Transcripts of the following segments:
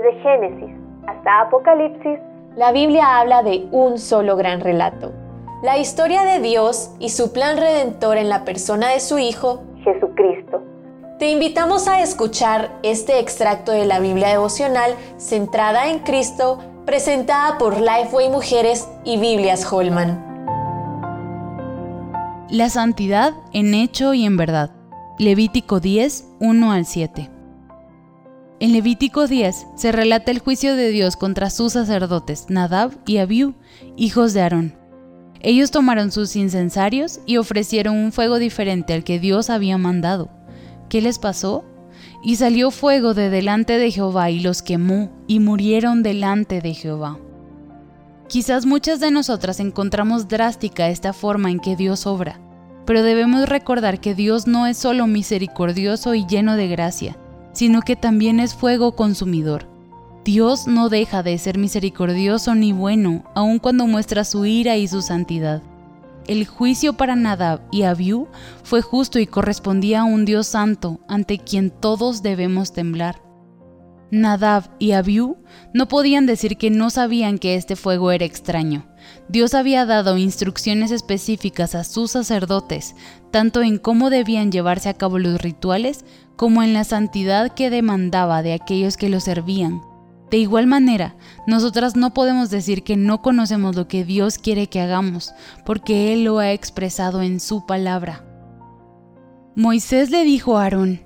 Desde Génesis hasta Apocalipsis, la Biblia habla de un solo gran relato. La historia de Dios y su plan redentor en la persona de su Hijo, Jesucristo. Te invitamos a escuchar este extracto de la Biblia devocional centrada en Cristo, presentada por Lifeway Mujeres y Biblias Holman. La santidad en hecho y en verdad. Levítico 10, 1 al 7. En Levítico 10 se relata el juicio de Dios contra sus sacerdotes, Nadab y Abiú, hijos de Aarón. Ellos tomaron sus incensarios y ofrecieron un fuego diferente al que Dios había mandado. ¿Qué les pasó? Y salió fuego de delante de Jehová y los quemó, y murieron delante de Jehová. Quizás muchas de nosotras encontramos drástica esta forma en que Dios obra, pero debemos recordar que Dios no es solo misericordioso y lleno de gracia, sino que también es fuego consumidor. Dios no deja de ser misericordioso ni bueno, aun cuando muestra su ira y su santidad. El juicio para Nadab y Abiú fue justo y correspondía a un Dios santo ante quien todos debemos temblar. Nadab y Abiú no podían decir que no sabían que este fuego era extraño. Dios había dado instrucciones específicas a sus sacerdotes, tanto en cómo debían llevarse a cabo los rituales como en la santidad que demandaba de aquellos que lo servían. De igual manera, nosotras no podemos decir que no conocemos lo que Dios quiere que hagamos, porque Él lo ha expresado en su palabra. Moisés le dijo a Aarón,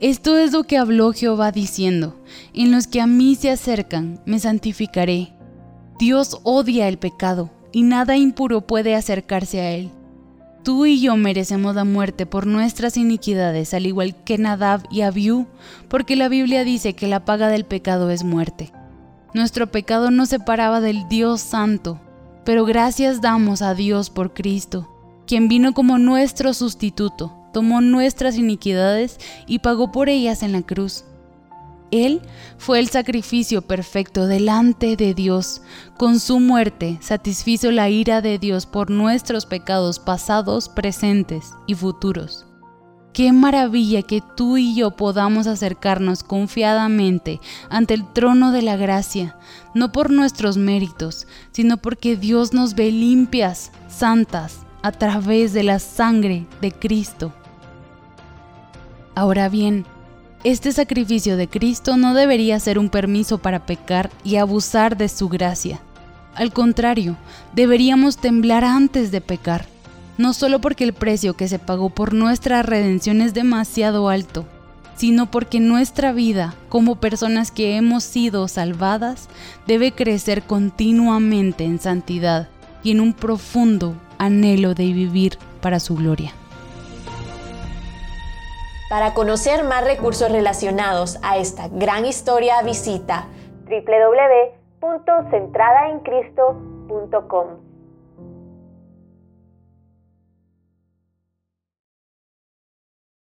esto es lo que habló Jehová diciendo, en los que a mí se acercan, me santificaré. Dios odia el pecado, y nada impuro puede acercarse a él. Tú y yo merecemos la muerte por nuestras iniquidades, al igual que Nadab y Abiú, porque la Biblia dice que la paga del pecado es muerte. Nuestro pecado nos separaba del Dios Santo, pero gracias damos a Dios por Cristo, quien vino como nuestro sustituto, tomó nuestras iniquidades y pagó por ellas en la cruz. Él fue el sacrificio perfecto delante de Dios. Con su muerte satisfizo la ira de Dios por nuestros pecados pasados, presentes y futuros. Qué maravilla que tú y yo podamos acercarnos confiadamente ante el trono de la gracia, no por nuestros méritos, sino porque Dios nos ve limpias, santas, a través de la sangre de Cristo. Ahora bien, este sacrificio de Cristo no debería ser un permiso para pecar y abusar de su gracia. Al contrario, deberíamos temblar antes de pecar, no solo porque el precio que se pagó por nuestra redención es demasiado alto, sino porque nuestra vida, como personas que hemos sido salvadas, debe crecer continuamente en santidad y en un profundo anhelo de vivir para su gloria. Para conocer más recursos relacionados a esta gran historia, visita www.centradaencristo.com.